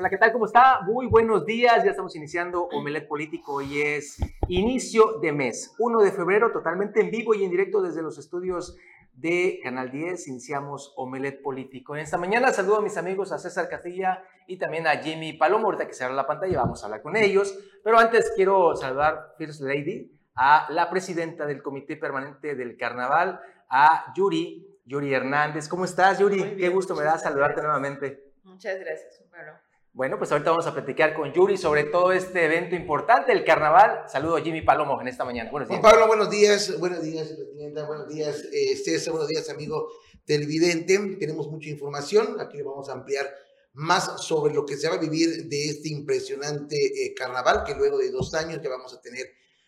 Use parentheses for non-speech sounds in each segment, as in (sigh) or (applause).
Hola, ¿qué tal? ¿Cómo está? Muy buenos días. Ya estamos iniciando Omelet Político. Hoy es inicio de mes, 1 de febrero, totalmente en vivo y en directo desde los estudios de Canal 10. Iniciamos Omelet Político. En esta mañana saludo a mis amigos, a César Castilla y también a Jimmy Palomo. Ahorita que se abre la pantalla, vamos a hablar con ellos. Pero antes quiero saludar First Lady, a la presidenta del Comité Permanente del Carnaval, a Yuri, Yuri Hernández. ¿Cómo estás, Yuri? Qué gusto me da saludarte nuevamente. Muchas gracias, Bueno. Bueno, pues ahorita vamos a platicar con Yuri sobre todo este evento importante, el carnaval. Saludo a Jimmy Palomo en esta mañana. Buenos días. Juan Pablo, buenos días. Buenos días, Presidenta. Buenos días, eh, César. Buenos días, amigo televidente. Tenemos mucha información. Aquí vamos a ampliar más sobre lo que se va a vivir de este impresionante eh, carnaval que luego de dos años ya vamos a tener,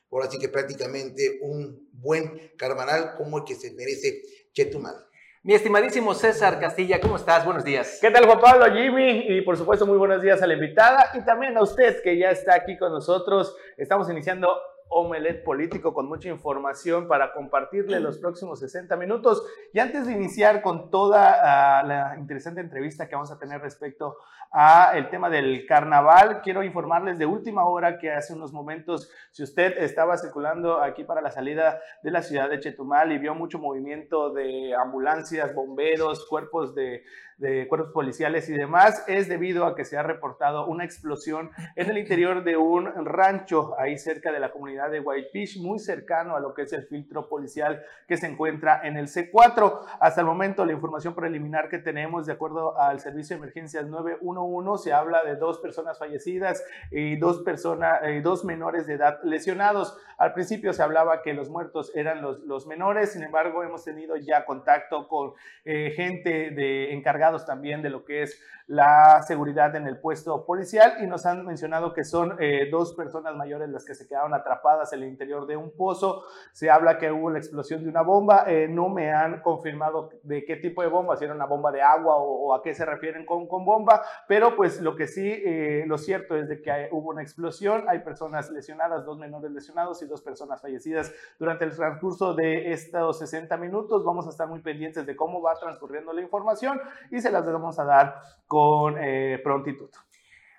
por así que prácticamente un buen carnaval como el que se merece Chetumal. Mi estimadísimo César Castilla, ¿cómo estás? Buenos días. ¿Qué tal Juan Pablo, Jimmy? Y por supuesto muy buenos días a la invitada y también a usted que ya está aquí con nosotros. Estamos iniciando Omelet Político con mucha información para compartirle los próximos 60 minutos. Y antes de iniciar con toda ah, la interesante entrevista que vamos a tener respecto a el tema del carnaval, quiero informarles de última hora que hace unos momentos, si usted estaba circulando aquí para la salida de la ciudad de Chetumal y vio mucho movimiento de ambulancias, bomberos, cuerpos de de cuerpos policiales y demás, es debido a que se ha reportado una explosión en el interior de un rancho ahí cerca de la comunidad de Whitefish, muy cercano a lo que es el filtro policial que se encuentra en el C4. Hasta el momento, la información preliminar que tenemos, de acuerdo al servicio de emergencias 911, se habla de dos personas fallecidas y dos, personas, eh, dos menores de edad lesionados. Al principio se hablaba que los muertos eran los, los menores, sin embargo, hemos tenido ya contacto con eh, gente de encargada también de lo que es la seguridad en el puesto policial y nos han mencionado que son eh, dos personas mayores las que se quedaron atrapadas en el interior de un pozo. Se habla que hubo la explosión de una bomba. Eh, no me han confirmado de qué tipo de bomba, si era una bomba de agua o, a qué se refieren con, con, bomba, pero pues lo que sí, eh, lo cierto es de que hubo una explosión, hay personas lesionadas, dos menores lesionados y dos personas fallecidas durante el transcurso de estos 60 minutos. Vamos a estar muy pendientes de cómo va transcurriendo la información y se las vamos a dar con eh, prontitud.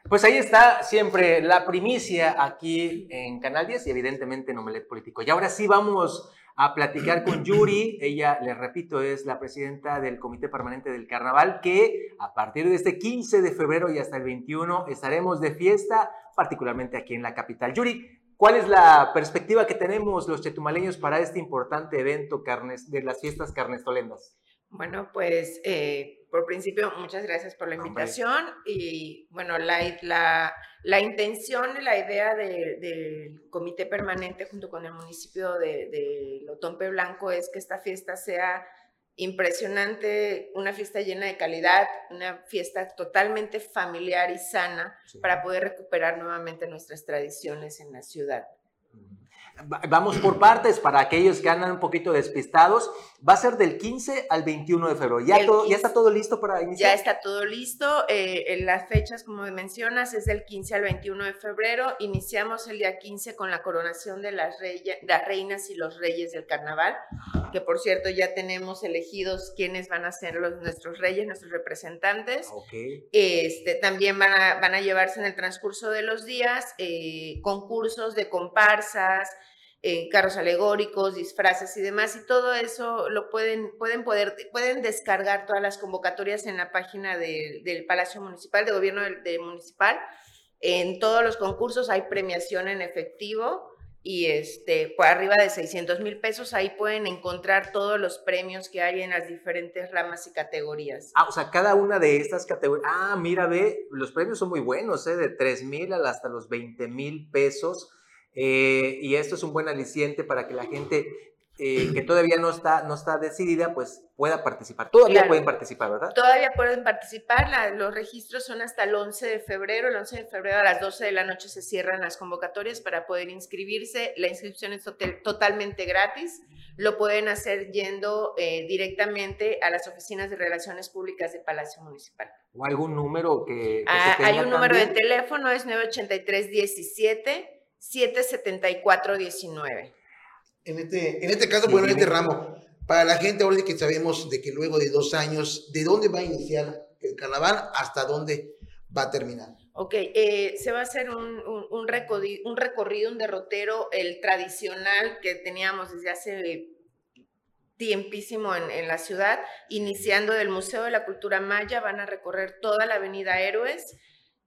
Pues ahí está siempre la primicia aquí en Canal 10 y evidentemente en Omelet Político. Y ahora sí vamos a platicar con Yuri. Ella, les repito, es la presidenta del Comité Permanente del Carnaval, que a partir de este 15 de febrero y hasta el 21 estaremos de fiesta, particularmente aquí en la capital. Yuri, ¿cuál es la perspectiva que tenemos los chetumaleños para este importante evento de las fiestas carnestolendas? Bueno, pues eh, por principio, muchas gracias por la invitación y bueno, la, la, la intención y la idea del comité permanente junto con el municipio de, de Lotompe Blanco es que esta fiesta sea impresionante, una fiesta llena de calidad, una fiesta totalmente familiar y sana para poder recuperar nuevamente nuestras tradiciones en la ciudad. Vamos por partes para aquellos que andan un poquito despistados. Va a ser del 15 al 21 de febrero. ¿Ya, todo, ¿ya está todo listo para iniciar? Ya está todo listo. Eh, las fechas, como mencionas, es del 15 al 21 de febrero. Iniciamos el día 15 con la coronación de las, las reinas y los reyes del carnaval, que por cierto ya tenemos elegidos quiénes van a ser los, nuestros reyes, nuestros representantes. Okay. Este, también van a, van a llevarse en el transcurso de los días eh, concursos de comparsas, carros alegóricos, disfraces y demás, y todo eso lo pueden, pueden, poder, pueden descargar todas las convocatorias en la página del Palacio Municipal, de Gobierno de, Municipal. En todos los concursos hay premiación en efectivo y este, por arriba de 600 mil pesos, ahí pueden encontrar todos los premios que hay en las diferentes ramas y categorías. Ah, o sea, cada una de estas categorías. Ah, mira, ve, los premios son muy buenos, ¿eh? de 3 mil hasta los 20 mil pesos eh, y esto es un buen aliciente para que la gente eh, que todavía no está, no está decidida, pues pueda participar. Todavía pueden participar, ¿verdad? Todavía pueden participar. los registros son hasta el 11 de febrero. El 11 de febrero a las 12 de la noche se cierran las convocatorias para poder inscribirse. La inscripción es totalmente gratis. Lo pueden hacer yendo eh, directamente a las oficinas de Relaciones Públicas de Palacio Municipal. ¿O algún número que... Ah, hay un número de teléfono, es 983 17 77419. En este, en este caso, bueno, en este ramo, para la gente ahora que sabemos de que luego de dos años, ¿de dónde va a iniciar el carnaval? ¿Hasta dónde va a terminar? Ok, eh, se va a hacer un, un, recorrido, un recorrido, un derrotero, el tradicional que teníamos desde hace tiempísimo en, en, la ciudad, iniciando del Museo de la Cultura Maya, van a recorrer toda la Avenida Héroes,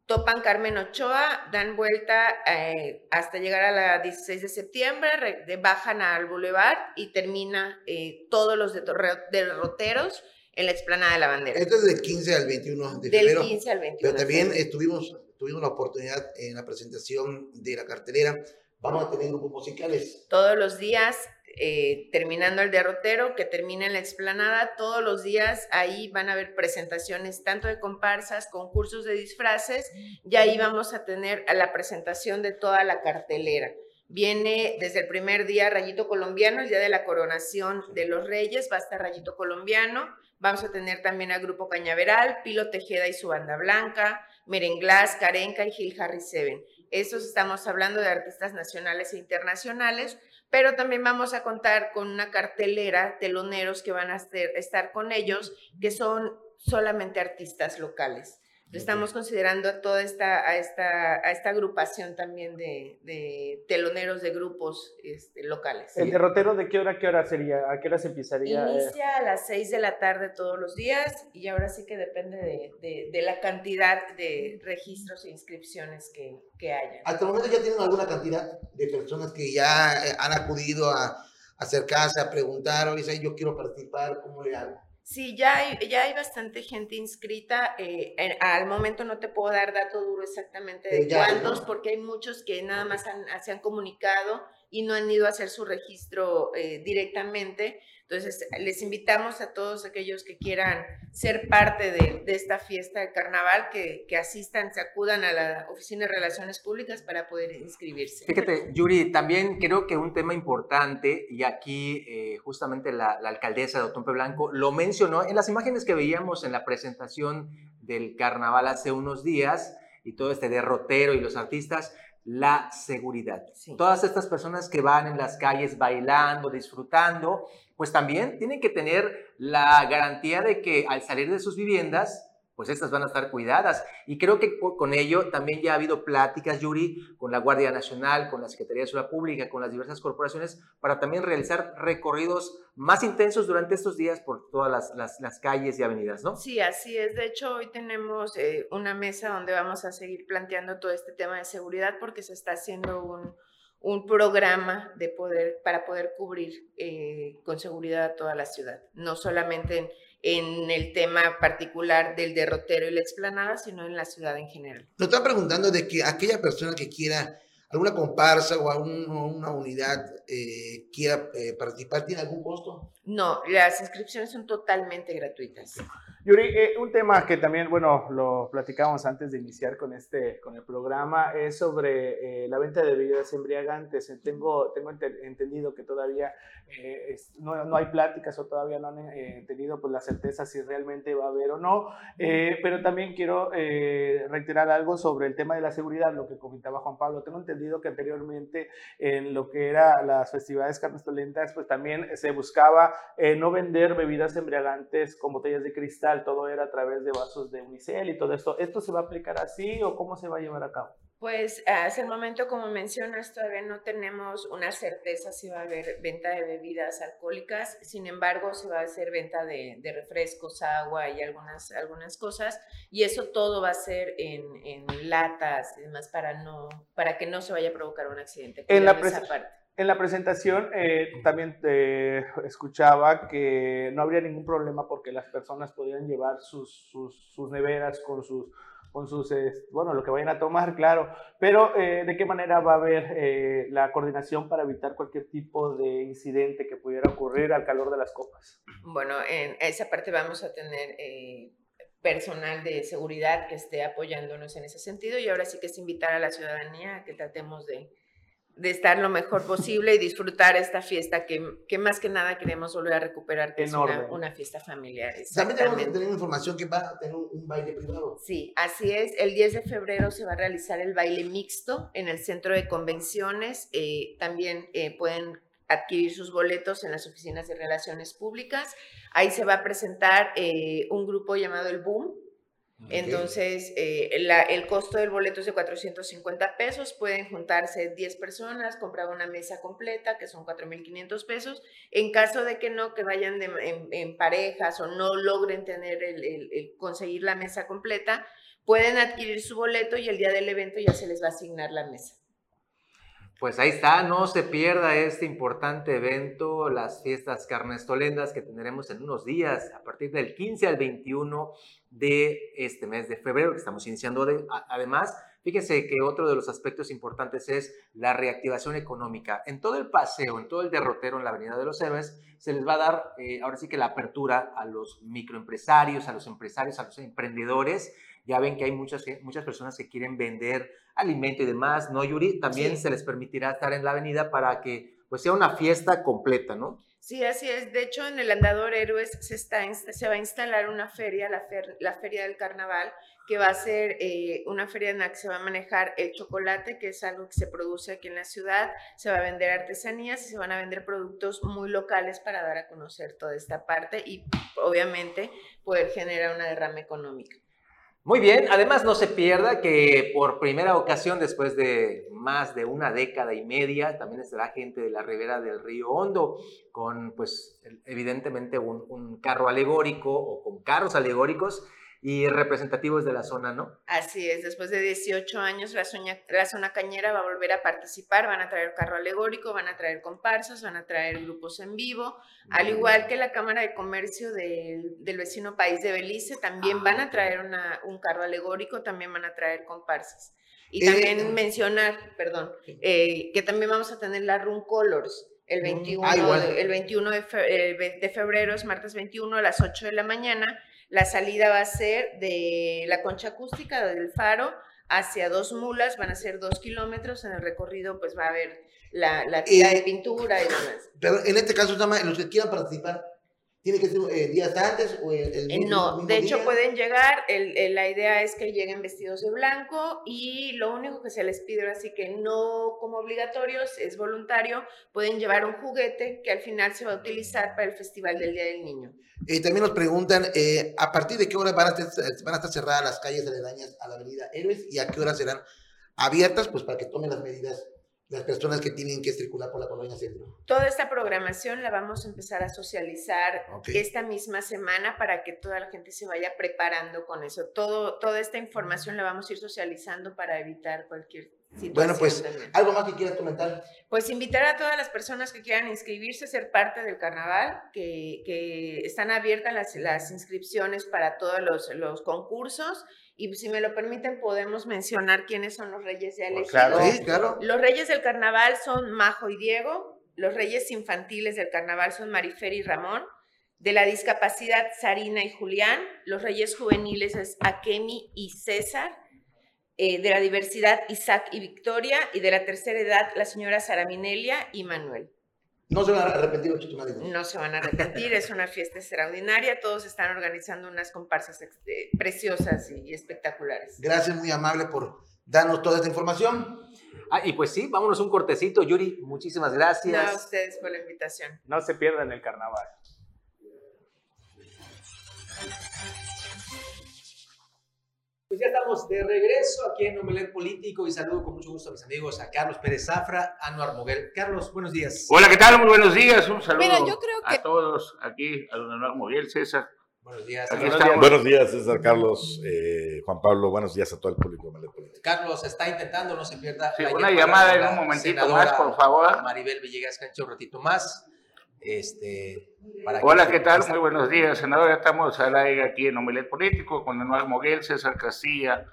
topan Carmen Ochoa, dan vuelta eh, hasta llegar a la 16 de septiembre, bajan al Boulevard y termina eh, todos los derroteros en la explanada de la bandera. Esto es del 15 al 21 de febrero. Del 15 al 21. Pero también estuvimos, tuvimos la oportunidad en la presentación de la cartelera. Vamos a tener grupos musicales. Todos los días eh, terminando el derrotero, que termina en la explanada, todos los días ahí van a haber presentaciones tanto de comparsas, concursos de disfraces, y ahí vamos a tener a la presentación de toda la cartelera. Viene desde el primer día Rayito Colombiano, el día de la coronación de los reyes, va a estar Rayito Colombiano, vamos a tener también al Grupo Cañaveral, Pilo Tejeda y su banda blanca, Merenglás, Carenca y Gil Harry Seven. Esos estamos hablando de artistas nacionales e internacionales, pero también vamos a contar con una cartelera, teloneros que van a estar con ellos, que son solamente artistas locales. Estamos considerando a toda esta, a esta, a esta agrupación también de, de teloneros de grupos este, locales. ¿El derrotero de qué hora qué hora sería? ¿A qué hora se empezaría? Inicia a las 6 de la tarde todos los días y ahora sí que depende de, de, la cantidad de registros e inscripciones que, que haya. Hasta el momento ya tienen alguna cantidad de personas que ya eh, han acudido a acercarse, a preguntar, oye, yo quiero participar, ¿cómo le hago? Sí, ya hay, ya hay bastante gente inscrita. Eh, al momento no te puedo dar dato duro exactamente de cuántos, porque hay muchos que nada más se han comunicado y no han ido a hacer su registro eh, directamente. Entonces, les invitamos a todos aquellos que quieran ser parte de, esta fiesta de carnaval, que, que, asistan, se acudan a la Oficina de Relaciones Públicas para poder inscribirse. Fíjate, Yuri, también creo que un tema importante, y aquí eh, justamente la, la, alcaldesa de Otompe Blanco lo mencionó en las imágenes que veíamos en la presentación del carnaval hace unos días, y todo este derrotero y los artistas, la seguridad. Todas estas personas que van en las calles bailando, disfrutando, pues también tienen que tener la garantía de que al salir de sus viviendas pues estas van a estar cuidadas. Y creo que con ello también ya ha habido pláticas, Yuri, con la Guardia Nacional, con la Secretaría de Seguridad Pública, con las diversas corporaciones, para también realizar recorridos más intensos durante estos días por todas las, calles y avenidas, ¿no? Sí, así es. De hecho, hoy tenemos eh, una mesa donde vamos a seguir planteando todo este tema de seguridad porque se está haciendo un, un programa de poder, para poder cubrir eh, con seguridad a toda la ciudad, no solamente en en el tema particular del derrotero y la explanada, sino en la ciudad en general. Nos están preguntando de que aquella persona que quiera alguna comparsa o una unidad eh, quiera eh, participar, ¿tiene algún costo? No, las inscripciones son totalmente gratuitas. Yuri, eh, un tema que también, bueno, lo platicamos antes de iniciar con este, con el programa, es sobre eh, la venta de bebidas embriagantes. Eh, tengo, tengo entendido que todavía no, no, hay pláticas o todavía no han tenido pues, la certeza si realmente va a haber o no, pero también quiero reiterar algo sobre el tema de la seguridad, lo que comentaba Juan Pablo. Tengo entendido que anteriormente en lo que era las festividades carnestolentas, pues también se buscaba no vender bebidas embriagantes con botellas de cristal todo era a través de vasos de unicel y todo esto. ¿Esto se va a aplicar así o cómo se va a llevar a cabo? Pues hasta el momento, como mencionas, todavía no tenemos una certeza si va a haber venta de bebidas alcohólicas, sin embargo, se va a hacer venta de, refrescos, agua y algunas, algunas cosas, y eso todo va a ser en, en latas y demás para, no, para que no se vaya a provocar un accidente. En la, parte. En la presentación eh, también te escuchaba que no habría ningún problema porque las personas podían llevar sus, sus, neveras con sus, con sus, bueno, lo que vayan a tomar, claro, pero eh, ¿de qué manera va a haber eh, la coordinación para evitar cualquier tipo de incidente que pudiera ocurrir al calor de las copas? Bueno, en esa parte vamos a tener personal de seguridad que esté apoyándonos en ese sentido y ahora sí que es invitar a la ciudadanía a que tratemos de de estar lo mejor posible y disfrutar esta fiesta que, que más que nada queremos volver a recuperar, que es una, una, fiesta familiar. También tenemos que tener información que va a tener un, baile privado. Sí, así es. El 10 de febrero se va a realizar el baile mixto en el centro de convenciones. Eh, también eh, pueden adquirir sus boletos en las oficinas de relaciones públicas. Ahí se va a presentar eh, un grupo llamado El Boom, Entonces, eh, el costo del boleto es de 450 pesos, pueden juntarse 10 personas, comprar una mesa completa, que son 4.500 pesos. En caso de que no, que vayan en, parejas o no logren tener el, conseguir la mesa completa, pueden adquirir su boleto y el día del evento ya se les va a asignar la mesa. Pues ahí está, no se pierda este importante evento, las fiestas carnestolendas que tendremos en unos días, a partir del 15 al 21 de este mes de febrero, que estamos iniciando. además, fíjense que otro de los aspectos importantes es la reactivación económica. En todo el paseo, en todo el derrotero en la Avenida de los Héroes, se les va a dar eh, ahora sí que la apertura a los microempresarios, a los empresarios, a los emprendedores. Ya ven que hay muchas, muchas personas que quieren vender alimento y demás, ¿no, Yuri? También se les permitirá estar en la avenida para que pues sea una fiesta completa, ¿no? Sí, así es. De hecho, en el Andador Héroes se, está, se va a instalar una feria, la, la Feria del Carnaval, que va a ser eh, una feria en la que se va a manejar el chocolate, que es algo que se produce aquí en la ciudad, se va a vender artesanías y se van a vender productos muy locales para dar a conocer toda esta parte y obviamente poder generar una derrama económica. Muy bien, además no se pierda que por primera ocasión después de más de una década y media también estará gente de la ribera del río Hondo con pues evidentemente un, un carro alegórico o con carros alegóricos y representativos de la zona, ¿no? Así es, después de 18 años la, la zona cañera va a volver a participar, van a traer carro alegórico, van a traer comparsas, van a traer grupos en vivo, al igual que la Cámara de Comercio del, del vecino país de Belice, también van a ah, traer una, un carro alegórico, también van a traer comparsas. Y también eh, mencionar, perdón, eh, que también vamos a tener la Run Colors, el 21, mm, ah, el 21 de, eh, de febrero, es martes 21 a las 8 de la mañana, la salida va a ser de la concha acústica del faro hacia dos mulas, van a ser dos kilómetros. En el recorrido, pues va a haber la, la tira de pintura y demás. Pero en este caso, los que quieran participar, ¿Tiene que ser eh, días antes o el, el No, de hecho pueden llegar, el, la idea es que lleguen vestidos de blanco y lo único que se les pide, así que no como obligatorios, es voluntario, pueden llevar un juguete que al final se va a utilizar para el Festival del Día del Niño. Y también nos preguntan, eh, ¿a partir de qué hora van a, estar, van a estar cerradas las calles aledañas a la avenida Héroes y a qué hora serán abiertas? Pues para que tomen las medidas las personas que tienen que circular por la colonia centro. Toda esta programación la vamos a empezar a socializar esta misma semana para que toda la gente se vaya preparando con eso. Todo, toda esta información la vamos a ir socializando para evitar cualquier. Bueno, pues, ¿algo más que quieras comentar? Pues invitar a todas las personas que quieran inscribirse, ser parte del carnaval, que, que están abiertas las, las inscripciones para todos los, los concursos y si me lo permiten, podemos mencionar quiénes son los reyes de Alex. Claro, sí, claro. Los reyes del carnaval son Majo y Diego. Los reyes infantiles del carnaval son Marifer y Ramón. De la discapacidad, Sarina y Julián. Los reyes juveniles es Akemi y César. Eh, de la diversidad, Isaac y Victoria. Y de la tercera edad, la señora Sara Minelia y Manuel. No se van a arrepentir los No se van a arrepentir, es una fiesta extraordinaria, todos están organizando unas comparsas este, preciosas y espectaculares. Gracias, muy amable por darnos toda esta información. Ah, y pues sí, vámonos un cortecito, Yuri, muchísimas gracias. a ustedes por la invitación. No se pierdan el carnaval. Pues ya estamos de regreso aquí en Omelet Político y saludo con mucho gusto a mis amigos, a Carlos Pérez Zafra, a Anuar Moguel. Carlos, buenos días. Hola, ¿qué tal? Muy buenos días. Un saludo a todos aquí, a don Anuar Moguel, César. Buenos días. Buenos días, César Carlos, eh, Juan Pablo. Buenos días a todo el público de Omelet Político. Carlos está intentando, no se pierda. Sí, una llamada en un momentito más, por favor. Maribel Villegas Cancho, un ratito más. Este, Hola, ¿qué tal? Muy buenos días, senador. Estamos al aire aquí en Omelet Político con Manuel Moguel, César Castilla,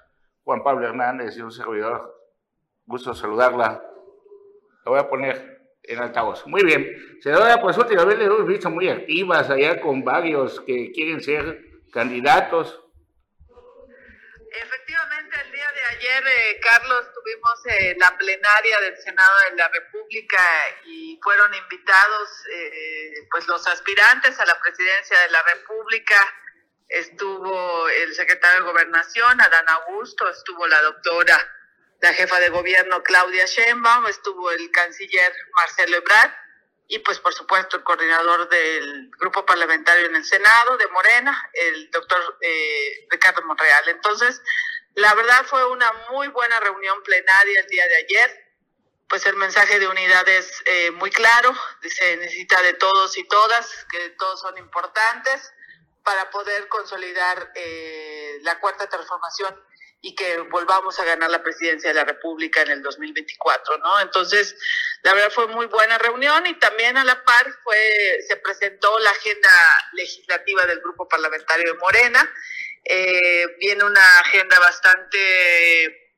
Juan Pablo Hernández y un servidor. Gusto saludarla. La voy a poner en altavoz. Muy bien. Senadora, pues últimamente hemos visto muy activas allá con varios que quieren ser candidatos. Efectivamente, ayer, eh, Carlos, tuvimos eh, la plenaria del Senado de la República y fueron invitados eh, pues los aspirantes a la presidencia de la República. Estuvo el secretario de Gobernación, Adán Augusto, estuvo la doctora, la jefa de gobierno, Claudia Sheinbaum, estuvo el canciller Marcelo Ebrard y pues por supuesto el coordinador del grupo parlamentario en el Senado de Morena, el doctor eh, Ricardo Monreal. Entonces, la verdad fue una muy buena reunión plenaria el día de ayer. Pues el mensaje de unidad es eh, muy claro, se necesita de todos y todas, que todos son importantes para poder consolidar eh, la cuarta transformación y que volvamos a ganar la presidencia de la República en el 2024, ¿no? Entonces, la verdad fue muy buena reunión y también a la par fue se presentó la agenda legislativa del grupo parlamentario de Morena. Eh, viene una agenda bastante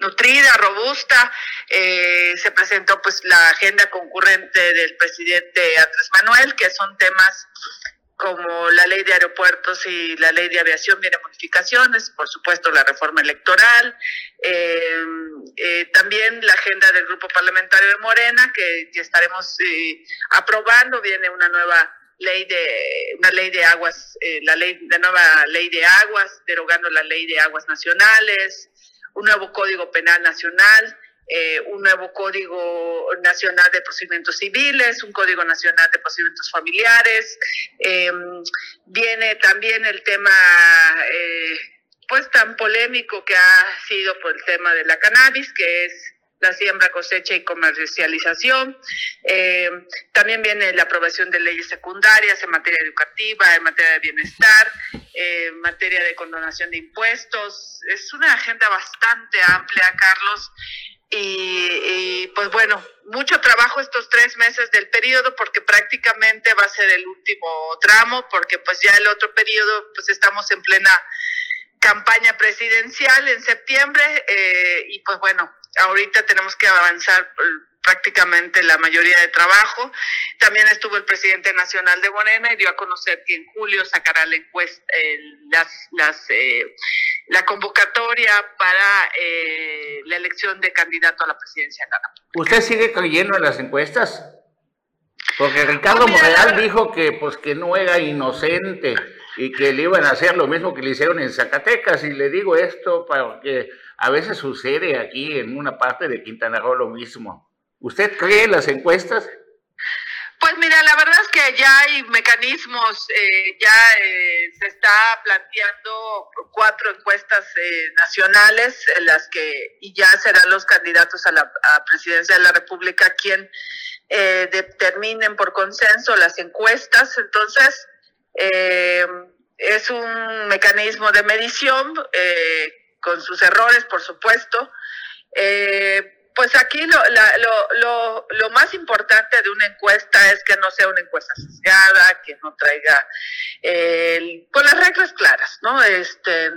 nutrida, robusta. Eh, se presentó pues la agenda concurrente del presidente Andrés Manuel, que son temas como la ley de aeropuertos y la ley de aviación viene modificaciones, por supuesto la reforma electoral, eh, eh, también la agenda del grupo parlamentario de Morena que, estaremos eh, aprobando, viene una nueva ley de una ley de aguas, la ley de nueva ley de aguas, derogando la ley de aguas nacionales, un nuevo código penal nacional, eh, un nuevo Código Nacional de Procedimientos Civiles, un Código Nacional de Procedimientos Familiares. Eh, viene también el tema, eh, pues tan polémico que ha sido por el tema de la cannabis, que es la siembra, cosecha y comercialización. también viene la aprobación de leyes secundarias en materia educativa, en materia de bienestar, en materia de condonación de impuestos. Es una agenda bastante amplia, Carlos. Y, pues bueno, mucho trabajo estos tres meses del periodo porque prácticamente va a ser el último tramo porque pues ya el otro periodo pues estamos en plena campaña presidencial en septiembre eh, y pues bueno, ahorita tenemos que avanzar prácticamente la mayoría de trabajo. También estuvo el presidente nacional de Morena y dio a conocer que en julio sacará la encuesta, las, las, eh, la convocatoria para eh, la elección de candidato a la presidencia de la ¿Usted sigue creyendo en las encuestas? Porque Ricardo Morreal dijo que pues que no era inocente y que le iban a hacer lo mismo que le hicieron en Zacatecas. Y le digo esto porque a veces sucede aquí en una parte de Quintana Roo lo mismo. ¿Usted cree en las encuestas? Pues mira, la verdad es que ya hay mecanismos, eh, ya eh, se está planteando cuatro encuestas eh, nacionales en las que y ya serán los candidatos a la presidencia de la República quien determinen por consenso las encuestas. Entonces, es un mecanismo de medición con sus errores, por supuesto. Eh, pues aquí lo, lo, lo, lo, más importante de una encuesta es que no sea una encuesta sesgada, que no traiga con las reglas claras, ¿no? Este,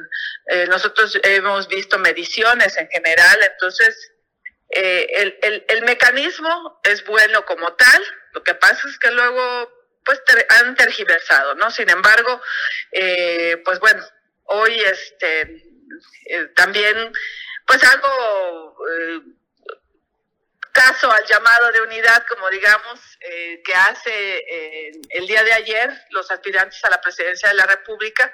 eh, nosotros hemos visto mediciones en general, entonces eh, el, el, el, mecanismo es bueno como tal, lo que pasa es que luego pues han tergiversado, ¿no? Sin embargo, eh, pues bueno, hoy este también pues algo caso al llamado de unidad, como digamos, eh, que hace eh, el día de ayer los aspirantes a la presidencia de la República.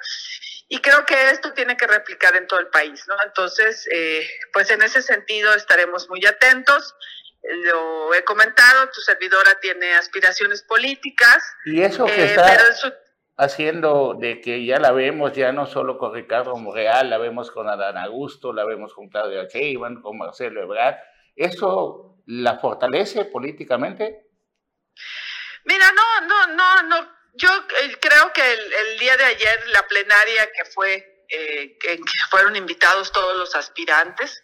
Y creo que esto tiene que replicar en todo el país, ¿no? Entonces, eh, pues en ese sentido estaremos muy atentos. Lo he comentado, tu servidora tiene aspiraciones políticas. Y eso que está haciendo de que ya la vemos, ya no solo con Ricardo Morreal, la vemos con Adán Augusto, la vemos con Claudia Sheinbaum, con Marcelo Ebrard. Eso la fortalece políticamente? Mira, no, no, no, no. Yo eh, creo que el, día de ayer la plenaria que fue, eh, que, fueron invitados todos los aspirantes,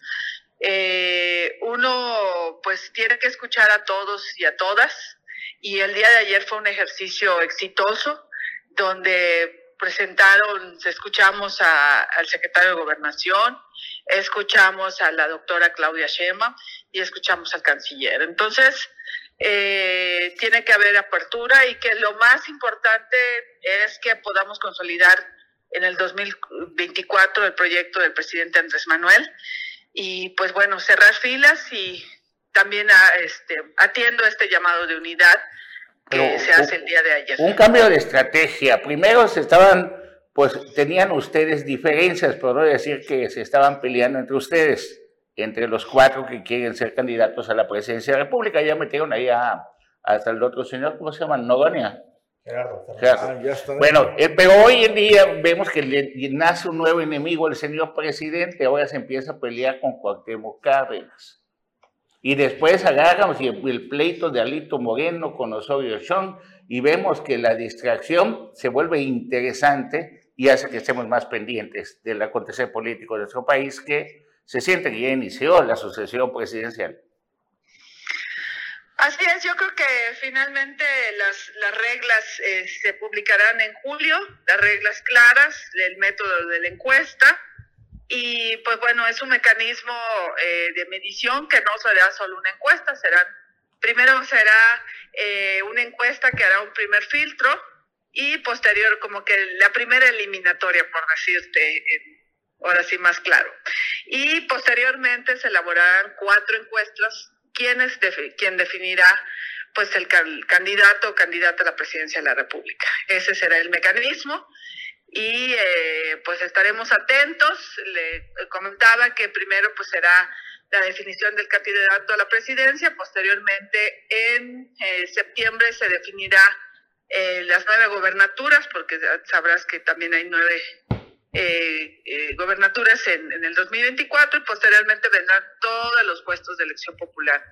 eh, uno pues tiene que escuchar a todos y a todas. Y el día de ayer fue un ejercicio exitoso donde presentaron, escuchamos al secretario de Gobernación, escuchamos a la doctora Claudia Shema y escuchamos al canciller. Entonces, eh, tiene que haber apertura y que lo más importante es que podamos consolidar en el 2024 el proyecto del presidente Andrés Manuel y pues bueno, cerrar filas y también a, este, atiendo este llamado de unidad que se hace el día de ayer. Un cambio de estrategia. Primero se estaban, pues tenían ustedes diferencias, por no decir que se estaban peleando entre ustedes, entre los cuatro que quieren ser candidatos a la presidencia de la República. Ya metieron ahí a, hasta el otro señor, ¿cómo se llama? Nogonia. Gerardo. Gerardo. Ah, ya está. Bueno, eh, pero hoy en día vemos que le- nace un nuevo enemigo, el señor presidente, ahora se empieza a pelear con Cuauhtémoc Cárdenas. Y después agarramos el pleito de Alito Moreno con Osorio Chong y vemos que la distracción se vuelve interesante y hace que estemos más pendientes del acontecer político de nuestro país que se siente que ya inició la sucesión presidencial. Así es, yo creo que finalmente las, las reglas eh, se publicarán en julio, las reglas claras, el método de la encuesta. Y pues bueno, es un mecanismo eh, de medición que no será solo una encuesta, serán, primero será eh, una encuesta que hará un primer filtro y posterior como que la primera eliminatoria, por decirte, ahora sí más claro. Y posteriormente se elaborarán cuatro encuestas, quienes defi- quien definirá pues el can- candidato o candidata a la presidencia de la República. Ese será el mecanismo y eh, pues estaremos atentos. Le comentaba que primero pues será la definición del candidato a la presidencia, posteriormente en eh, septiembre se definirá eh, las nueve gobernaturas, porque sabrás que también hay nueve eh, eh, gobernaturas en, en el 2024 y posteriormente vendrán todos los puestos de elección popular,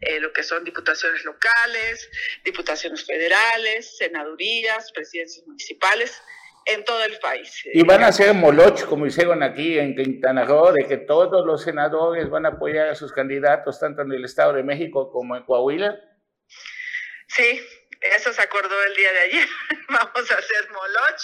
eh, lo que son diputaciones locales, diputaciones federales, senadurías, presidencias municipales en todo el país. Y van a hacer moloch, como hicieron aquí en Quintana Roo, de que todos los senadores van a apoyar a sus candidatos, tanto en el Estado de México como en Coahuila. Sí, eso se acordó el día de ayer. (laughs) Vamos a hacer moloch.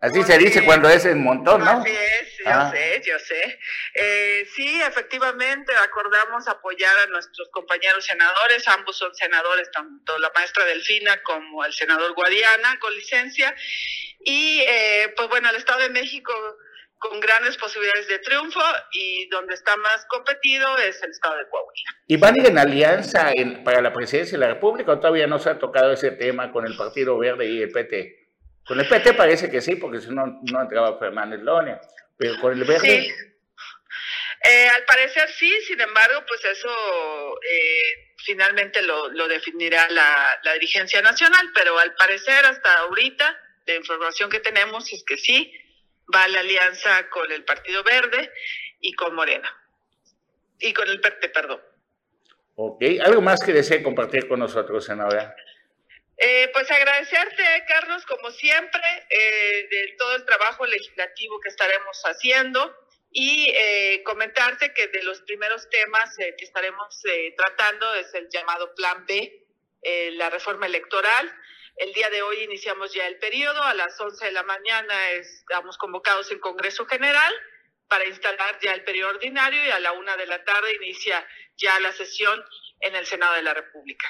Así se dice cuando es en montón, ¿no? Así es, yo Ah. sé, yo sé. Eh, sí, efectivamente, acordamos apoyar a nuestros compañeros senadores, ambos son senadores, tanto la maestra Delfina como el senador Guadiana, con licencia. Y eh, pues bueno, el Estado de México con grandes posibilidades de triunfo y donde está más competido es el Estado de Coahuila. ¿Y van a ir en alianza en- para la presidencia de la República o todavía no se ha tocado ese tema con el Partido Verde y el PT? Con el PT parece que sí, porque si no, no entraba Fernández López, pero con el Verde... Sí. Eh, al parecer sí, sin embargo, pues eso eh, finalmente lo, lo definirá la, la dirigencia nacional, pero al parecer hasta ahorita la información que tenemos es que sí va la alianza con el Partido Verde y con Morena. Y con el PT, perdón. Ok, ¿algo más que desee compartir con nosotros, senadora? Eh, pues agradecerte, Carlos, como siempre, eh, de todo el trabajo legislativo que estaremos haciendo y eh, comentarte que de los primeros temas que estaremos tratando es el llamado Plan B, la reforma electoral. El día de hoy iniciamos ya el periodo, a las 11 de la mañana estamos convocados en Congreso General para instalar ya el periodo ordinario y a la una de la tarde inicia ya la sesión en el Senado de la República.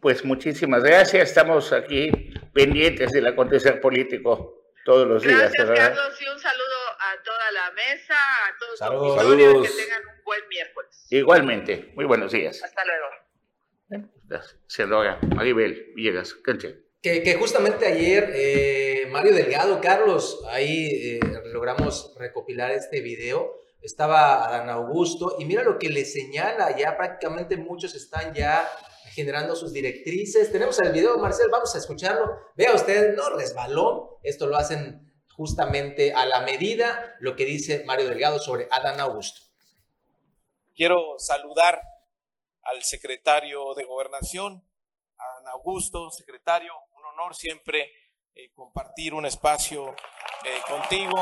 Pues muchísimas gracias, estamos aquí pendientes del acontecer político todos los días, Gracias. Carlos, y un saludo a toda la mesa, a todos Saludos. los Saludos. que tengan un buen miércoles. Igualmente, muy buenos días. Hasta luego. Senadora Maribel Villegas, Canche. Que, que justamente ayer eh, Mario Delgado, Carlos, ahí eh, logramos recopilar este video. Estaba Adán Augusto y mira lo que le señala, ya prácticamente muchos están ya generando sus directrices. Tenemos el video, Marcel, vamos a escucharlo. Vea usted, no resbalón, esto lo hacen justamente a la medida lo que dice Mario Delgado sobre Adán Augusto. Quiero saludar al secretario de Gobernación, a Ana Augusto, secretario, un honor siempre eh, compartir un espacio eh, contigo.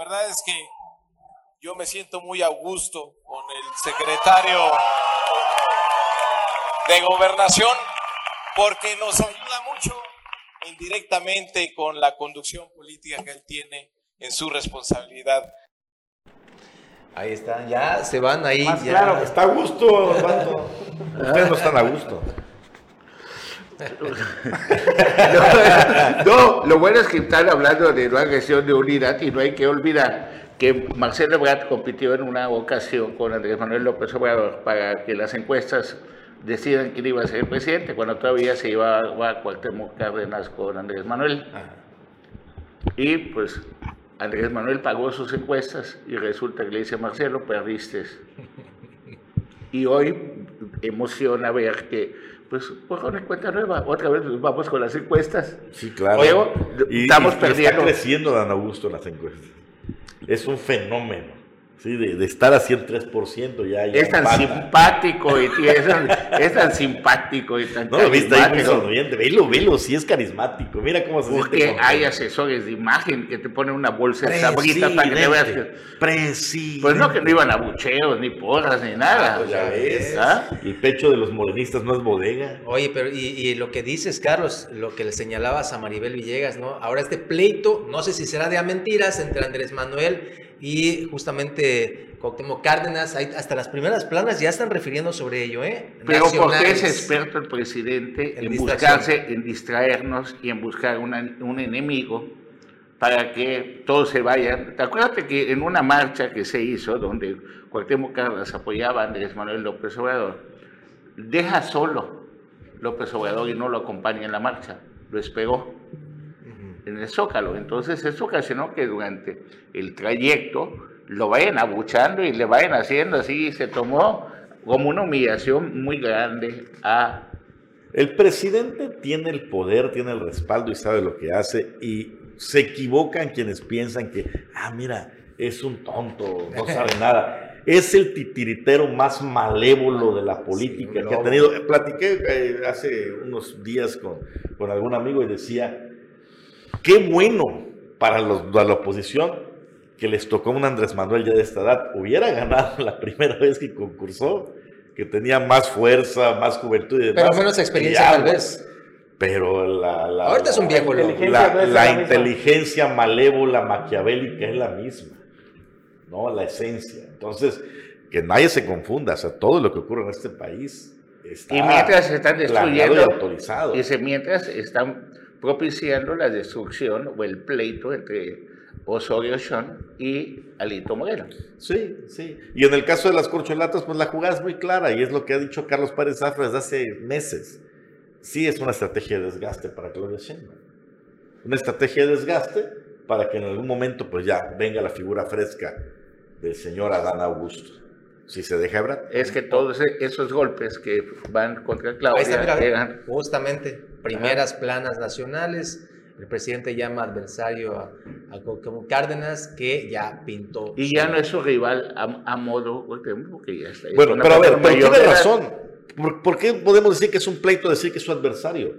Verdad es que yo me siento muy a gusto con el secretario de gobernación porque nos ayuda mucho indirectamente con la conducción política que él tiene en su responsabilidad. Ahí está, ya se van ahí. Más ya. claro, está a gusto, Osvaldo. (laughs) Ustedes no están a gusto. (laughs) No, lo bueno es que están hablando de una agresión de unidad y no hay que olvidar que Marcelo Ebrard compitió en una ocasión con Andrés Manuel López Obrador para que las encuestas decidan quién iba a ser el presidente, cuando todavía se iba a Cuauhtémoc Cárdenas con Andrés Manuel. Y pues Andrés Manuel pagó sus encuestas y resulta que le dice Marcelo, perdiste. (laughs) Y hoy emociona ver que, pues, por una cuenta nueva, otra vez vamos con las encuestas. Sí, claro. estamos perdiendo. Está creciendo Dan Augusto las encuestas. Es un fenómeno. Sí, de, estar así el 3% ya. ya es tan simpático y es, tan, es, tan, simpático y tan No lo viste ahí muy sonriente. Velo, velo, sí es carismático. Mira cómo se Porque hay asesores de imagen que te ponen una bolsa de sabrita para que te veas que... Pues no, que no iban a bucheos, ni porras, ni nada. Ah, pues ya ves. ¿Ah? El pecho de los morenistas no es bodega. Oye, pero y, y lo que dices, Carlos, lo que le señalabas a Maribel Villegas, ¿no? Ahora este pleito, no sé si será de a mentiras entre Andrés Manuel y justamente Cuauhtémoc Cárdenas, hasta las primeras planas ya están refiriendo sobre ello, ¿eh? Pero porque es experto el presidente en, buscarse, en distraernos y en buscar un enemigo para que todos se vayan. ¿Te acuerdas que en una marcha que se hizo, donde Cuauhtémoc Cárdenas apoyaba a Andrés Manuel López Obrador, deja solo López Obrador y no lo acompaña en la marcha, lo esperó en el Zócalo. Entonces eso ocasionó que durante el trayecto lo vayan abuchando y le vayan haciendo así, se tomó como una humillación muy grande a... El presidente tiene el poder, tiene el respaldo y sabe lo que hace y se equivocan quienes piensan que, ah, mira, es un tonto, no sabe (laughs) nada. Es el titiritero más malévolo de la política que ha tenido. Platiqué eh, hace unos días con, con algún amigo y decía, Qué bueno para, los, la oposición que les tocó un Andrés Manuel ya de esta edad. Hubiera ganado la primera vez que concursó, que tenía más fuerza, más juventud y demás. Pero menos experiencia tal vez. Pero la, Ahorita es un viejo La, la, inteligencia malévola, maquiavélica es la misma. ¿No? La esencia. Entonces, que nadie se confunda. O sea, todo lo que ocurre en este país está. Y mientras se están destruyendo. Y autorizado. Y mientras están propiciando la destrucción o el pleito entre Osorio Sean y Alito Moreno. Sí, sí. Y en el caso de las corcholatas, pues la jugada es muy clara y es lo que ha dicho Carlos Párez Zafra desde hace meses. Sí, es una estrategia de desgaste para Claudia Sheinbaum. Una estrategia de desgaste para que en algún momento pues ya venga la figura fresca del señor Adán Augusto. Si se deja hablar. Es que todos esos golpes que van contra Claudia Justamente primeras planas nacionales. El presidente llama adversario a, a Cárdenas, que ya pintó. Y ya no es su rival a, modo, porque ya está. Bueno, pero a ver, pero tiene razón. ¿Por, qué podemos decir que es un pleito decir que es su adversario?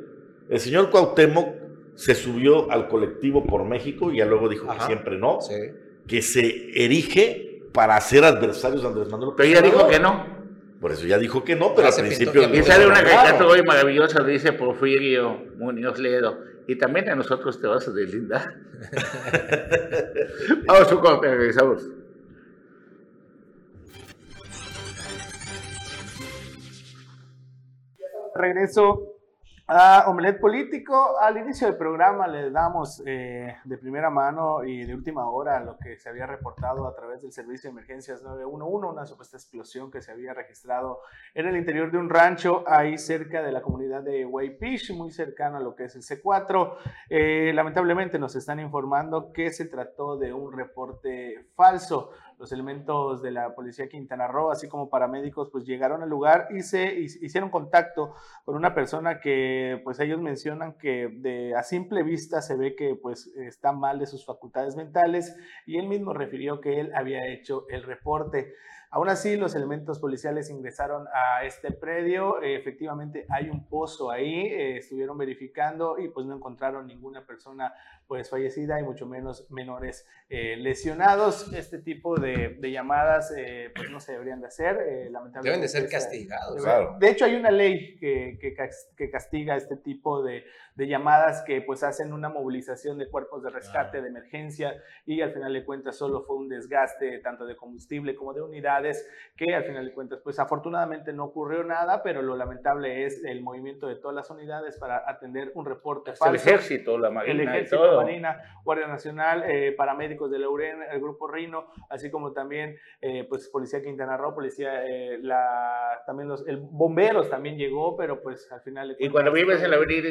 El señor Cuauhtémoc se subió al colectivo por México y ya luego dijo que siempre no, que se erige para ser adversarios de Andrés Manuel Pero ella dijo que no. Por eso ya dijo que no, pero al principio... Y sale una caricatura hoy maravillosa, dice Porfirio Muñoz Ledo. Y también a nosotros te vas a deslindar. (laughs) Vamos a un corte, regresamos. Regreso Omelet Político. Al inicio del programa le damos eh, de primera mano y de última hora lo que se había reportado a través del Servicio de Emergencias 911, una supuesta explosión que se había registrado en el interior de un rancho ahí cerca de la comunidad de Waipish, muy cercano a lo que es el C4. Eh, lamentablemente nos están informando que se trató de un reporte falso los elementos de la policía Quintana Roo, así como paramédicos, pues llegaron al lugar y se hicieron contacto con una persona que, pues ellos mencionan que de, a simple vista se ve que, pues, está mal de sus facultades mentales y él mismo refirió que él había hecho el reporte. Aún así, los elementos policiales ingresaron a este predio. efectivamente, hay un pozo ahí. Eh, estuvieron verificando y pues no encontraron ninguna persona pues fallecida y mucho menos menores eh, lesionados. Este tipo de, llamadas eh, pues no se deberían de hacer. lamentablemente. Deben de ser castigados. De hecho, hay una ley que, que, castiga este tipo de, de, llamadas que pues hacen una movilización de cuerpos de rescate, de emergencia y al final de cuentas solo fue un desgaste tanto de combustible como de unidad unidades que al final de cuentas, pues afortunadamente no ocurrió nada, pero lo lamentable es el movimiento de todas las unidades para atender un reporte falso. El ejército, la marina, el ejército, la marina, Guardia Nacional, eh, paramédicos de la UREN, el grupo Rino, así como también eh, pues policía Quintana Roo, policía, eh, la, también los, el bomberos también llegó, pero pues al final. y cuando vives en la avenida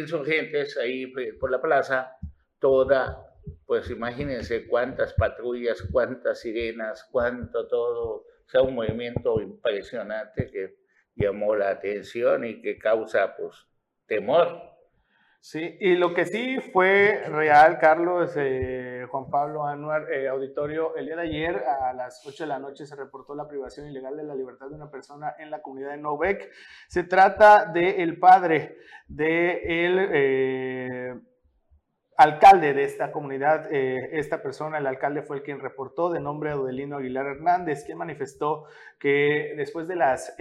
Ahí por la plaza, toda pues imagínense cuántas patrullas, cuántas sirenas, cuánto todo sea, un movimiento impresionante que llamó la atención y que causa, pues, temor. Sí, y lo que sí fue real, Carlos, eh, Juan Pablo Anuar, eh, auditorio, el día de ayer a las 8 de la noche se reportó la privación ilegal de la libertad de una persona en la comunidad de Novec. Se trata del padre de el... Eh, alcalde de esta comunidad, esta persona, el alcalde fue el quien reportó de nombre Adelino Aguilar Hernández, quien manifestó que después de las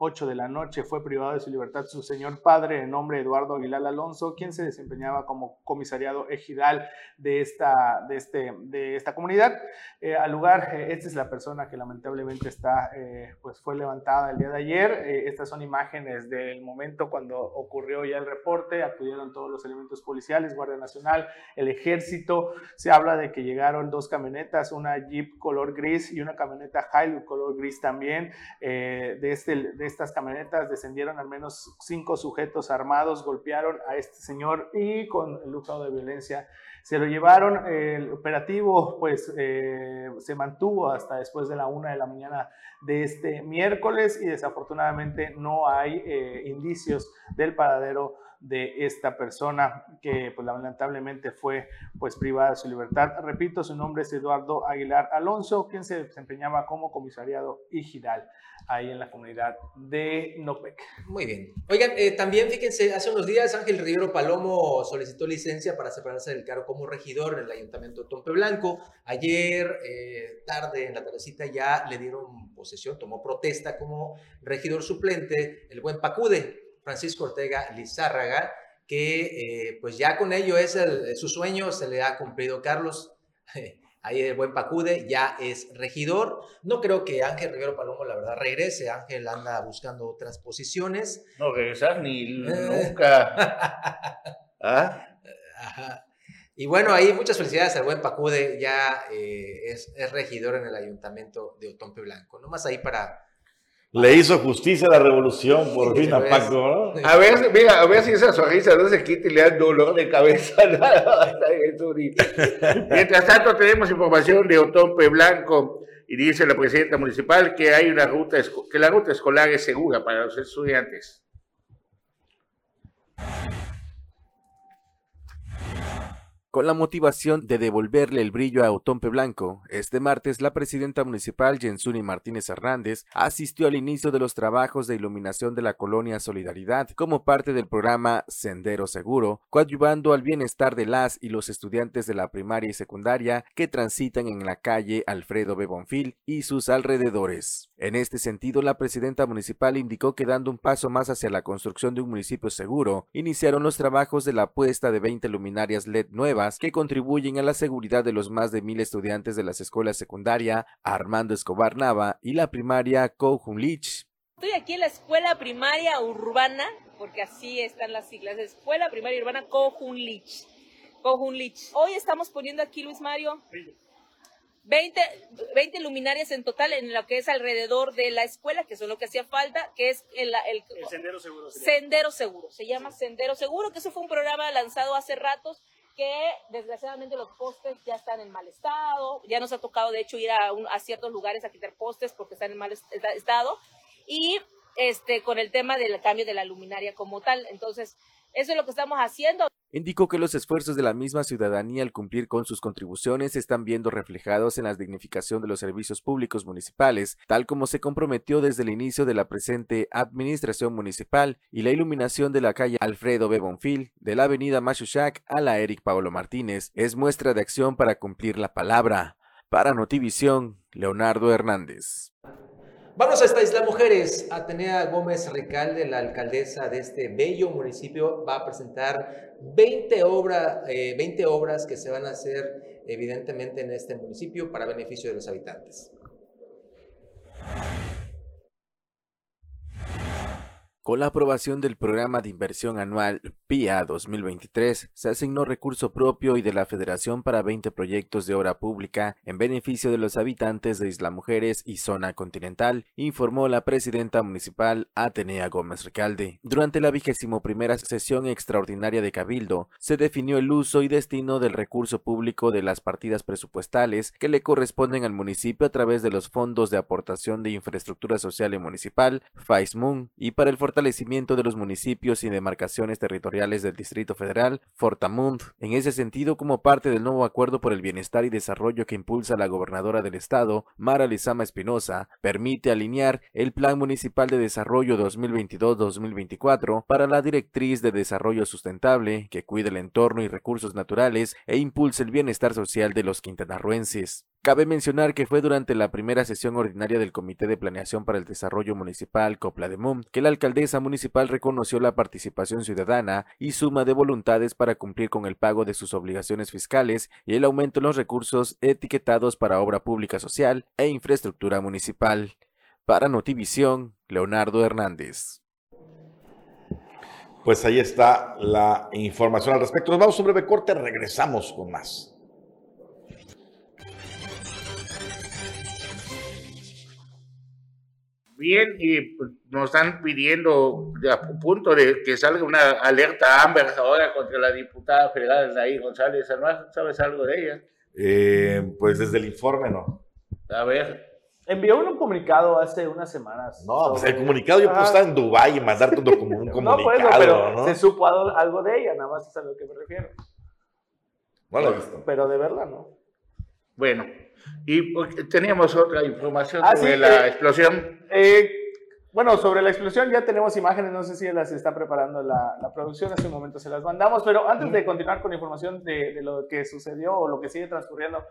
8 de la noche fue privado de su libertad su señor padre, de nombre Eduardo Aguilar Alonso, quien se desempeñaba como comisariado ejidal de esta, de este, de esta comunidad. Eh, al lugar, eh, esta es la persona que lamentablemente está, eh, pues fue levantada el día de ayer. estas son imágenes del momento cuando ocurrió ya el reporte, acudieron todos los elementos policiales, Guardia Nacional, el Ejército. Se habla de que llegaron dos camionetas, una Jeep color gris y una camioneta Hilux color gris también, de este... De estas camionetas descendieron al menos cinco sujetos armados, golpearon a este señor y con el uso de violencia se lo llevaron. El operativo pues eh, se mantuvo hasta después de la una de la mañana de este miércoles y desafortunadamente no hay eh, indicios del paradero de esta persona que pues lamentablemente fue pues privada de su libertad. Repito, su nombre es Eduardo Aguilar Alonso, quien se desempeñaba como comisariado Ijidal ahí en la comunidad de Nopec. Muy bien. Oigan, eh, también fíjense, hace unos días Ángel Rivero Palomo solicitó licencia para separarse del cargo como regidor en el ayuntamiento de Tompe Blanco. Ayer, eh, tarde, en la tardecita, ya le dieron posesión, tomó protesta como regidor suplente el buen Pacude. Francisco Ortega Lizárraga, que eh, pues ya con ello es su sueño, se le ha cumplido. Carlos, (laughs) ahí el buen Pacude ya es regidor. No creo que Ángel Rivero Palomo, la verdad, regrese. Ángel anda buscando otras posiciones. No regresar ni nunca. (laughs) ¿Ah? Y bueno, ahí muchas felicidades al buen Pacude, ya eh, es, es, regidor en el ayuntamiento de Otompe Blanco. Nomás ahí para le hizo justicia a la revolución, por fin a Paco, A ver, mira, a ver si esa sonrisa no se quita y le da dolor de cabeza. (laughs) Mientras tanto, tenemos información de Otompe Blanco y dice la presidenta municipal que hay una ruta, que la ruta escolar es segura para los estudiantes. Con la motivación de devolverle el brillo a Otompe Blanco, este martes la presidenta municipal Jensuni Martínez Hernández asistió al inicio de los trabajos de iluminación de la colonia Solidaridad como parte del programa Sendero Seguro, coadyuvando al bienestar de las y los estudiantes de la primaria y secundaria que transitan en la calle Alfredo Bebonfil y sus alrededores. En este sentido, la presidenta municipal indicó que dando un paso más hacia la construcción de un municipio seguro, iniciaron los trabajos de la puesta de 20 luminarias LED nuevas que contribuyen a la seguridad de los más de mil estudiantes de las escuelas secundaria Armando Escobar Nava y la primaria Lich. Estoy aquí en la escuela primaria urbana, porque así están las siglas, escuela primaria urbana Lich. Lich. Hoy estamos poniendo aquí, Luis Mario, 20, 20 luminarias en total en lo que es alrededor de la escuela, que son lo que hacía falta, que es el, el, Sendero Seguro. Sendero Seguro, se llama Sendero Seguro, que eso fue un programa lanzado hace ratos que desgraciadamente los postes ya están en mal estado, ya nos ha tocado de hecho ir a, a ciertos lugares a quitar postes porque están en mal estado y este con el tema del cambio de la luminaria como tal. Entonces, eso es lo que estamos haciendo. Indicó que los esfuerzos de la misma ciudadanía al cumplir con sus contribuciones están viendo reflejados en la dignificación de los servicios públicos municipales, tal como se comprometió desde el inicio de la presente administración municipal y la iluminación de la calle Alfredo B. Bonfil, de la avenida Machuchac a la Eric Pablo Martínez, es muestra de acción para cumplir la palabra. Para Notivisión, Leonardo Hernández. Vamos a esta isla Mujeres. Atenea Gómez Recalde, la alcaldesa de este bello municipio, va a presentar 20, obra, 20 eh, obras que se van a hacer evidentemente en este municipio para beneficio de los habitantes. Con la aprobación del programa de inversión anual PIA 2023, se asignó recurso propio y de la Federación para 20 proyectos de obra pública en beneficio de los habitantes de Isla Mujeres y zona continental, informó la presidenta municipal Atenea Gómez Recalde. Durante la vigésimo primera sesión extraordinaria de Cabildo, se definió el uso y destino del recurso público de las partidas presupuestales que le corresponden al municipio a través de los fondos de aportación de infraestructura social y municipal, FAISMUN, y para el fortalecimiento de los municipios y demarcaciones territoriales del Distrito Federal, Fortamund. En ese sentido, como parte del nuevo acuerdo por el bienestar y desarrollo que impulsa la gobernadora del estado, Mara Lizama Espinosa, permite alinear el Plan Municipal de Desarrollo 2022-2024 para la directriz de desarrollo sustentable que cuide el entorno y recursos naturales e impulse el bienestar social de los quintanarruenses. Cabe mencionar que fue durante la primera sesión ordinaria del Comité de Planeación para el Desarrollo Municipal Copla de Mum que la alcaldesa municipal reconoció la participación ciudadana y suma de voluntades para cumplir con el pago de sus obligaciones fiscales y el aumento en los recursos etiquetados para obra pública social e infraestructura municipal. Para Notivisión, Leonardo Hernández. Pues ahí está la información al respecto. Nos vamos a un breve corte, regresamos con más. Bien, y pues, nos están pidiendo a punto de que salga una alerta Amber ahora contra la diputada federal Naí González. ¿Sabes algo de ella? Eh, pues desde el informe no. A ver. Envió un comunicado hace unas semanas. No, pues el comunicado yo puedo estar en Dubái y mandarte un, un comunicado. (laughs) no, pues, pero ¿no? se supo algo de ella, nada más es a lo que me refiero. Bueno, pero de verdad, ¿no? Bueno, y teníamos otra información ah, sobre la eh, explosión. Eh, bueno, sobre la explosión ya tenemos imágenes, no sé si las está preparando la, la producción, en este momento se las mandamos, pero antes de continuar con información de, de, lo que sucedió o lo que sigue transcurriendo,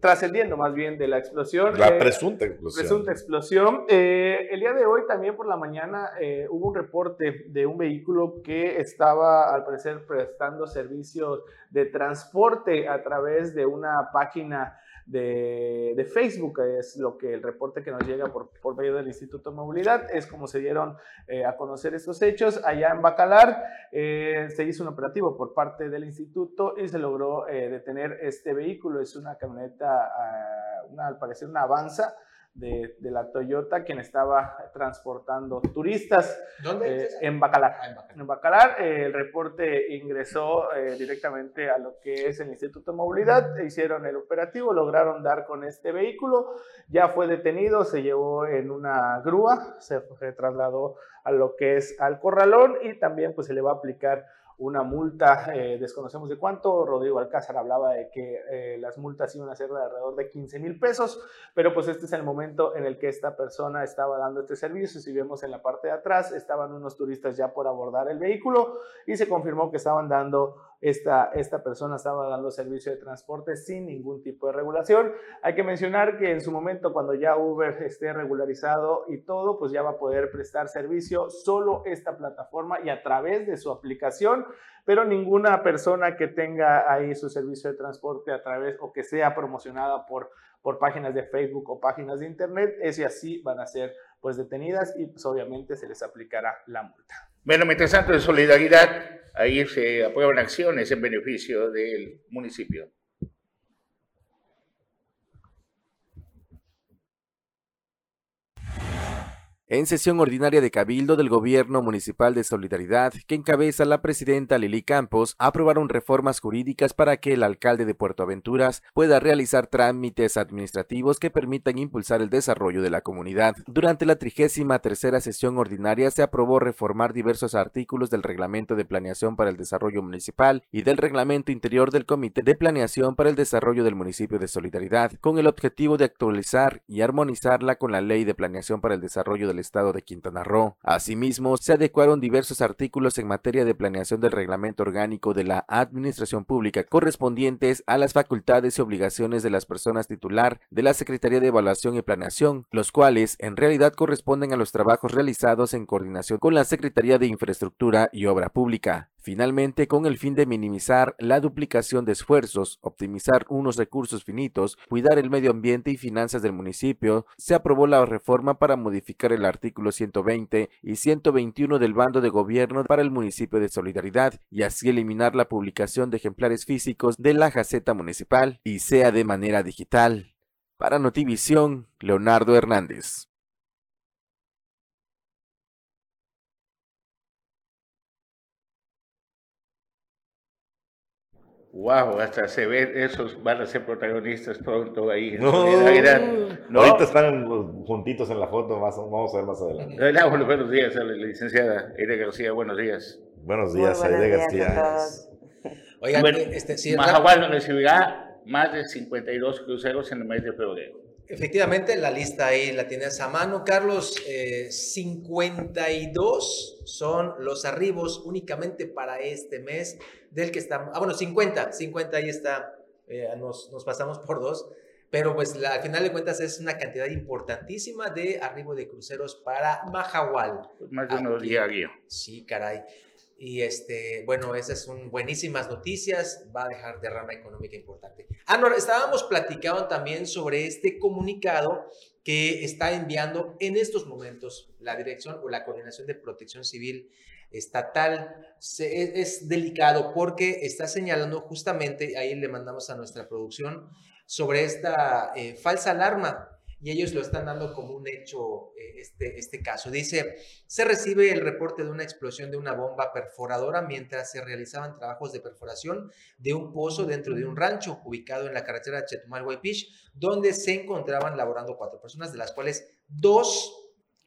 trascendiendo más bien de la explosión. La eh, presunta explosión. Presunta explosión. el día de hoy también por la mañana hubo un reporte de un vehículo que estaba al parecer prestando servicios de transporte a través de una página de, Facebook, es lo que el reporte que nos llega por, por medio del Instituto de Movilidad, es como se dieron eh, a conocer estos hechos. Allá en Bacalar eh, se hizo un operativo por parte del instituto y se logró eh, detener este vehículo. Es una camioneta, ah, una, al parecer una Avanza, de, la Toyota, quien estaba transportando turistas ¿Dónde? Eh, en Bacalar. Ah, en Bacalar, eh, el reporte ingresó eh, directamente a lo que es el Instituto de Movilidad, hicieron el operativo, lograron dar con este vehículo, ya fue detenido, se llevó en una grúa, se, se trasladó a lo que es al corralón y también pues se le va a aplicar una multa, eh, desconocemos de cuánto, Rodrigo Alcázar hablaba de que eh, las multas iban a ser de alrededor de 15 mil pesos, pero pues este es el momento en el que esta persona estaba dando este servicio, si vemos en la parte de atrás, estaban unos turistas ya por abordar el vehículo y se confirmó que estaban dando esta, esta persona estaba dando servicio de transporte sin ningún tipo de regulación. Hay que mencionar que en su momento, cuando ya Uber esté regularizado y todo, pues ya va a poder prestar servicio solo esta plataforma y a través de su aplicación, pero ninguna persona que tenga ahí su servicio de transporte a través o que sea promocionada por, por páginas de Facebook o páginas de Internet, ese así van a ser pues detenidas y pues obviamente se les aplicará la multa. Bueno, mientras tanto, en solidaridad, ahí se aprueban acciones en beneficio del municipio. En sesión ordinaria de Cabildo del Gobierno Municipal de Solidaridad, que encabeza la presidenta Lili Campos, aprobaron reformas jurídicas para que el alcalde de Puerto Aventuras pueda realizar trámites administrativos que permitan impulsar el desarrollo de la comunidad. Durante la trigésima tercera sesión ordinaria se aprobó reformar diversos artículos del Reglamento de Planeación para el Desarrollo Municipal y del Reglamento Interior del Comité de Planeación para el Desarrollo del Municipio de Solidaridad, con el objetivo de actualizar y armonizarla con la Ley de Planeación para el Desarrollo del estado de Quintana Roo. Asimismo, se adecuaron diversos artículos en materia de planeación del reglamento orgánico de la administración pública correspondientes a las facultades y obligaciones de las personas titular de la Secretaría de Evaluación y Planeación, los cuales en realidad corresponden a los trabajos realizados en coordinación con la Secretaría de Infraestructura y Obra Pública. Finalmente, con el fin de minimizar la duplicación de esfuerzos, optimizar unos recursos finitos, cuidar el medio ambiente y finanzas del municipio, se aprobó la reforma para modificar el artículo 120 y 121 del bando de gobierno para el municipio de Solidaridad y así eliminar la publicación de ejemplares físicos de la Gaceta Municipal y sea de manera digital. Para Notivisión, Leonardo Hernández. Wow, hasta se ve, esos van a ser protagonistas pronto ahí. en No, Solidaridad. No. Ahorita están juntitos en la foto, más, vamos a ver más adelante. Damos los buenos días a la licenciada Aida García, buenos días. Buenos días, Aide García. Oigan, Bueno, este, sí, Mahahual recibirá más de 52 cruceros en el mes de febrero. Efectivamente, la lista ahí la tienes a mano, Carlos. Eh, 52 son los arribos únicamente para este mes del que estamos. Ah, bueno, 50, 50 ahí está. eh, nos, nos pasamos por dos. Pero pues la- al final de cuentas es una cantidad importantísima de arribo de cruceros para Mahahual. Más de uno Aquí. diario. Sí, caray. Y este, bueno, esas son buenísimas noticias, va a dejar derrama económica importante. Ah, no, estábamos platicando también sobre este comunicado que está enviando en estos momentos la Dirección o la Coordinación de Protección Civil Estatal. Es, es delicado porque está señalando justamente, ahí le mandamos a nuestra producción, sobre esta eh, falsa alarma y ellos lo están dando como un hecho eh, este, este caso. Dice, se recibe el reporte de una explosión de una bomba perforadora mientras se realizaban trabajos de perforación de un pozo dentro de un rancho ubicado en la carretera Chetumal-Guaypich, donde se encontraban laborando cuatro personas, de las cuales dos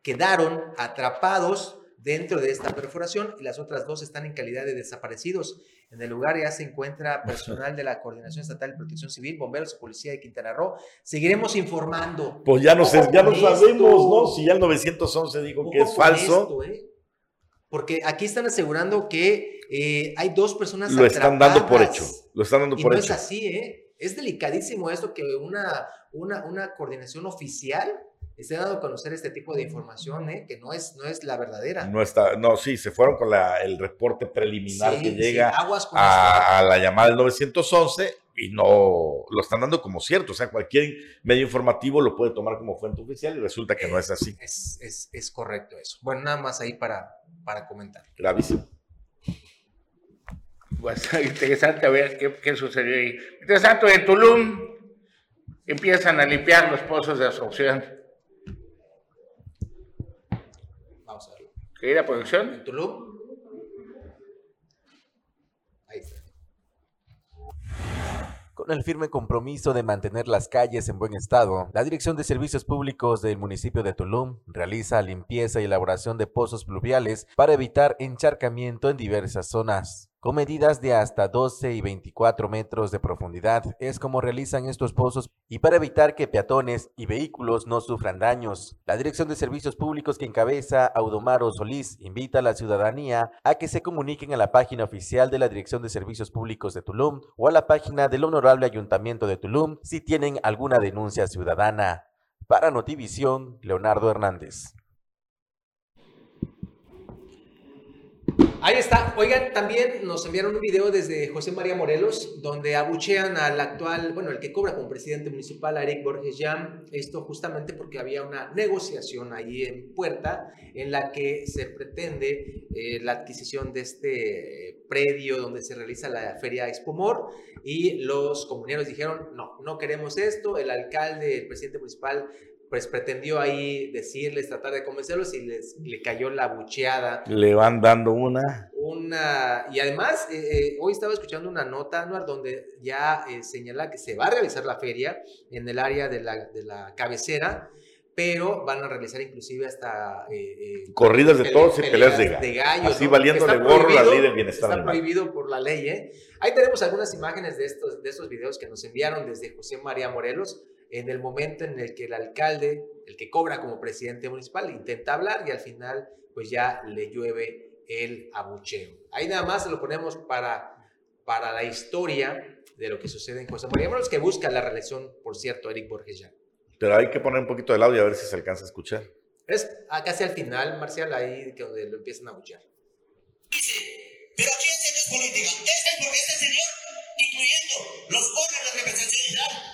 quedaron atrapados dentro de esta perforación y las otras dos están en calidad de desaparecidos. En el lugar ya se encuentra personal de la CoordinaciónEstatal de Protección Civil, bomberos y policía de Quintana Roo. Seguiremos informando. Pues ya no, ya esto. sabemos, ¿no? Si ya el 911 dijo que es falso, esto, ¿eh? Porque aquí están asegurando que eh, hay dos personas lo están dando por hecho. Lo están dando Y por no hecho. es así, ¿eh? Es delicadísimo esto que una, una, una coordinación oficial esté dando a conocer este tipo de información, ¿eh? Que no es, no es la verdadera. No está, no, sí, se fueron con la- el reporte preliminar Sí, que sí, llega aguas a, a la llamada del 911 y no lo están dando como cierto. O sea, cualquier medio informativo lo puede tomar como fuente oficial y resulta que no es así. Es, es, es correcto eso. Bueno, nada más ahí para, para comentar. Gravísimo. Bastante (laughs) interesante a ver qué, qué sucedió ahí. Mientras tanto, en Tulum empiezan a limpiar los pozos de absorción. Querida producción. En Tulum. Ahí está. Con el firme compromiso de mantener las calles en buen estado, la Dirección de Servicios Públicos del municipio de Tulum realiza limpieza y elaboración de pozos pluviales para evitar encharcamiento en diversas zonas. Con medidas de hasta 12 y 24 metros de profundidad es como realizan estos pozos y para evitar que peatones y vehículos no sufran daños. La Dirección de Servicios Públicos que encabeza Audomaro Solís invita a la ciudadanía a que se comuniquen a la página oficial de la Dirección de Servicios Públicos de Tulum o a la página del Honorable Ayuntamiento de Tulum si tienen alguna denuncia ciudadana. Para Notivisión, Leonardo Hernández. Ahí está. Oigan, también nos enviaron un video desde José María Morelos, donde abuchean al actual, bueno, el que cobra como presidente municipal, Eric Borges Jam. Esto justamente porque había una negociación ahí en puerta en la que se pretende eh, la adquisición de este eh, predio donde se realiza la feria Expomor y los comuneros dijeron, no, no queremos esto. El alcalde, el presidente municipal pues pretendió ahí decirles, tratar de convencerlos y les le cayó la bucheada Le van dando una. una y además eh, eh, hoy estaba escuchando una nota Anuar donde ya eh, señala que se va a realizar la feria en el área de la, de la cabecera pero van a realizar inclusive hasta Corridas de toros y peleas de gallo. gallos, Así ¿no? valiéndole gorro la ley del bienestar está prohibido por la ley ¿eh? ahí tenemos algunas imágenes de estos de estos videos que nos enviaron desde José María Morelos en el momento en el que el alcalde, el que cobra como presidente municipal, intenta hablar y al final pues ya le llueve el abucheo. Ahí nada más se lo ponemos para, para la historia de lo que sucede en José María Morelos, que busca la reelección, por cierto, Eric Borges ya. Pero hay que poner un poquito del audio a ver si se alcanza a escuchar. Es ah, casi al final, Marcial, ahí que donde lo empiezan a abuchear. Pero ¿a quién se le política. Este es porque este señor, incluyendo los órganos de representación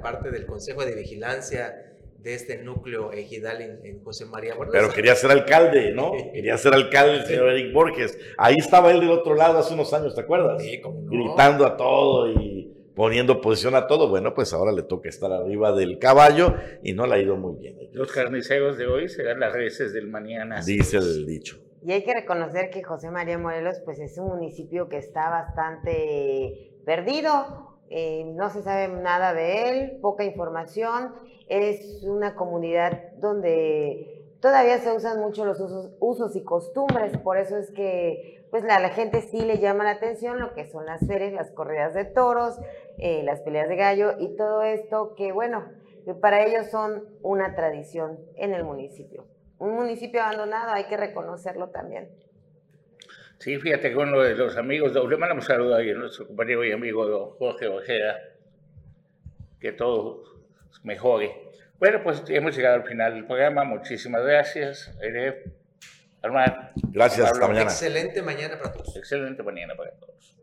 parte del Consejo de Vigilancia de este núcleo ejidal en, en José María Borges. Pero quería ser alcalde, ¿no? (laughs) Quería ser alcalde el señor Eric Borges. Ahí estaba él del otro lado hace unos años, ¿te acuerdas? Sí, cómo no. Gritando a todo y poniendo posición a todo. Bueno, pues ahora le toca estar arriba del caballo y no le ha ido muy bien. Los carniceros de hoy serán las reces del mañana. Dice el dicho. Y hay que reconocer que José María Morelos pues es un municipio que está bastante perdido, eh, no se sabe nada de él, poca información, es una comunidad donde todavía se usan mucho los usos, usos y costumbres, por eso es que pues la gente sí le llama la atención lo que son las ferias, las corridas de toros, eh, las peleas de gallo y todo esto que bueno, para ellos son una tradición en el municipio. Un municipio abandonado, hay que reconocerlo también. Sí, fíjate que uno de los amigos, le mandamos un saludo ahí a nuestro compañero y amigo don Jorge Ojeda, que todo mejore. Bueno, pues hemos llegado al final del programa. Muchísimas gracias, Armand. Gracias, hasta mañana. Excelente mañana para todos. Excelente mañana para todos.